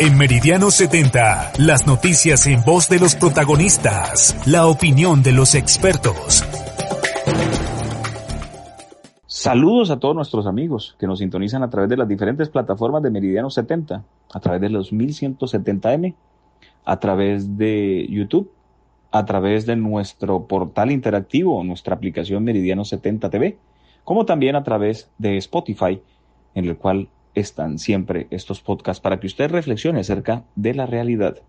En Meridiano 70, las noticias en voz de los protagonistas, la opinión de los expertos. Saludos a todos nuestros amigos que nos sintonizan a través de las diferentes plataformas de Meridiano 70, a través de los 1170M, a través de YouTube, a través de nuestro portal interactivo, nuestra aplicación Meridiano 70 TV, como también a través de Spotify, en el cual están siempre estos podcasts para que usted reflexione acerca de la realidad.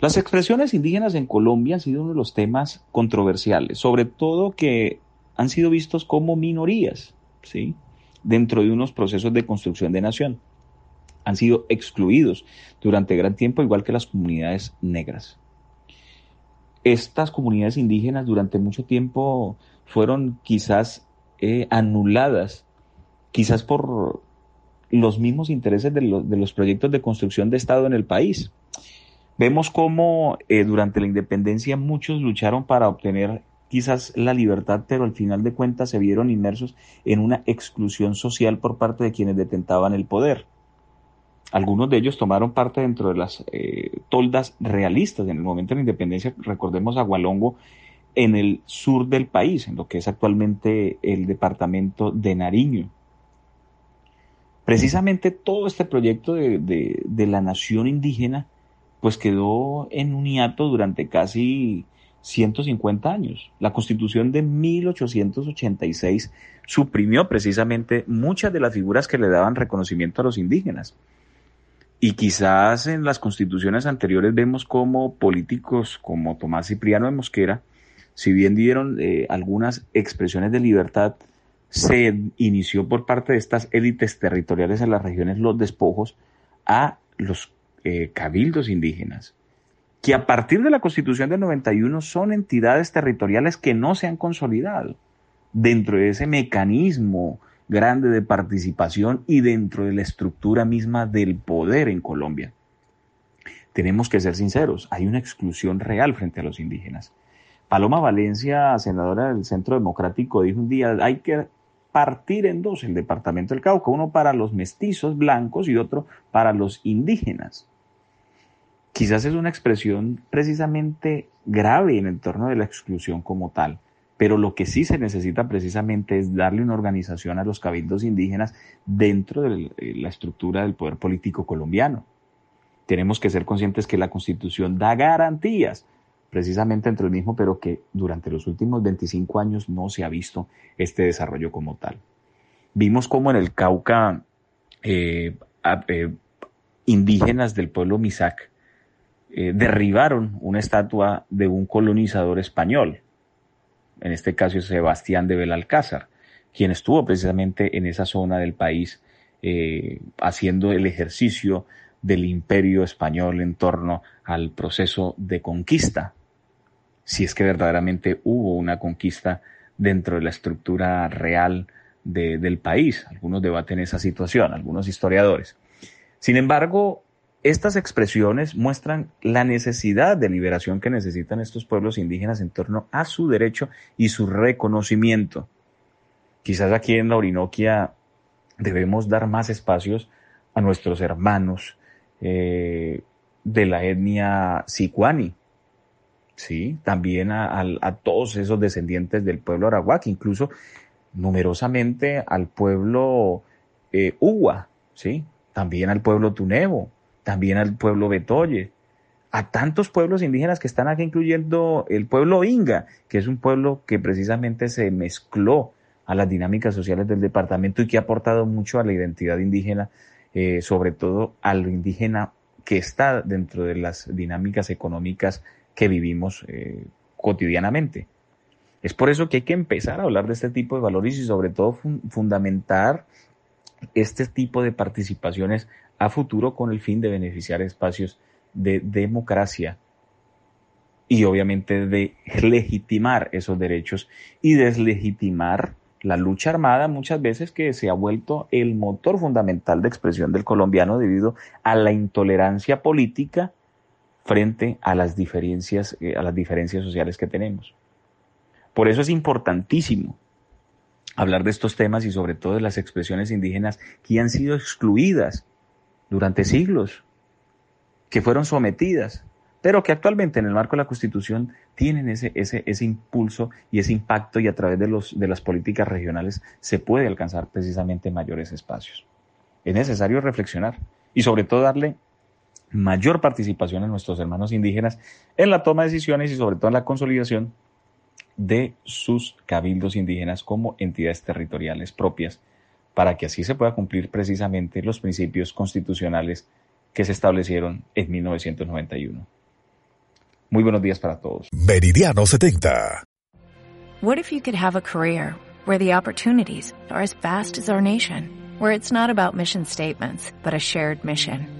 Las expresiones indígenas en Colombia han sido uno de los temas controversiales, sobre todo que han sido vistos como minorías, ¿sí? Dentro de unos procesos de construcción de nación. Han sido excluidos durante gran tiempo, igual que las comunidades negras. Estas comunidades indígenas durante mucho tiempo fueron quizás eh, anuladas, quizás por los mismos intereses de, los proyectos de construcción de Estado en el país. Vemos cómo eh, durante la independencia muchos lucharon para obtener quizás la libertad, pero al final de cuentas se vieron inmersos en una exclusión social por parte de quienes detentaban el poder. Algunos de ellos tomaron parte dentro de las eh, toldas realistas en el momento de la independencia. Recordemos a Gualongo en el sur del país, en lo que es actualmente el departamento de Nariño. Precisamente todo este proyecto de, la nación indígena pues quedó en un hiato durante casi 150 años. La constitución de 1886 suprimió precisamente muchas de las figuras que le daban reconocimiento a los indígenas. Y quizás en las constituciones anteriores vemos como políticos como Tomás Cipriano de Mosquera, si bien dieron eh, algunas expresiones de libertad, se inició por parte de estas élites territoriales en las regiones los despojos a los eh, cabildos indígenas, que a partir de la constitución del 91 son entidades territoriales que no se han consolidado dentro de ese mecanismo grande de participación y dentro de la estructura misma del poder en Colombia. Tenemos que ser sinceros, hay una exclusión real frente a los indígenas. Paloma Valencia, senadora del Centro Democrático, dijo un día, hay que partir en dos el departamento del Cauca, uno para los mestizos blancos y otro para los indígenas. Quizás es una expresión precisamente grave en el torno de la exclusión como tal, pero lo que sí se necesita precisamente es darle una organización a los cabildos indígenas dentro de la estructura del poder político colombiano. Tenemos que ser conscientes que la constitución da garantías precisamente entre el mismo, pero que durante los últimos 25 años no se ha visto este desarrollo como tal. Vimos como en el Cauca eh, eh, indígenas del pueblo Misac eh, derribaron una estatua de un colonizador español, en este caso Sebastián de Belalcázar, quien estuvo precisamente en esa zona del país haciendo el ejercicio del imperio español en torno al proceso de conquista si es que verdaderamente hubo una conquista dentro de la estructura real del país. Algunos debaten esa situación, algunos historiadores. Sin embargo, estas expresiones muestran la necesidad de liberación que necesitan estos pueblos indígenas en torno a su derecho y su reconocimiento. Quizás aquí en la Orinoquia debemos dar más espacios a nuestros hermanos eh, de la etnia sicuani, ¿sí? También a, todos esos descendientes del pueblo arahuac, incluso numerosamente al pueblo eh, ¿sí? También al pueblo Tunevo, también al pueblo Betoye, a tantos pueblos indígenas que están aquí, incluyendo el pueblo Inga, que es un pueblo que precisamente se mezcló a las dinámicas sociales del departamento y que ha aportado mucho a la identidad indígena, eh, sobre todo a lo indígena que está dentro de las dinámicas económicas que vivimos eh, cotidianamente. Es por eso que hay que empezar a hablar de este tipo de valores y sobre todo fundamentar este tipo de participaciones a futuro con el fin de beneficiar espacios de democracia y obviamente de legitimar esos derechos y deslegitimar la lucha armada muchas veces que se ha vuelto el motor fundamental de expresión del colombiano debido a la intolerancia política frente a las diferencias, eh, a las diferencias sociales que tenemos. Por eso es importantísimo hablar de estos temas y sobre todo de las expresiones indígenas que han sido excluidas durante siglos, que fueron sometidas, pero que actualmente en el marco de la Constitución tienen ese, ese, ese impulso y ese impacto y a través de, los, de las políticas regionales se puede alcanzar precisamente mayores espacios. Es necesario reflexionar y sobre todo darle mayor participación a nuestros hermanos indígenas en la toma de decisiones y sobre todo en la consolidación de sus cabildos indígenas como entidades territoriales propias para que así se pueda cumplir precisamente los principios constitucionales que se establecieron en 1991. Muy buenos días para todos. Meridiano 70. What if you could have a career where the opportunities are as vast as our nation, where it's not about mission statements, but a shared mission?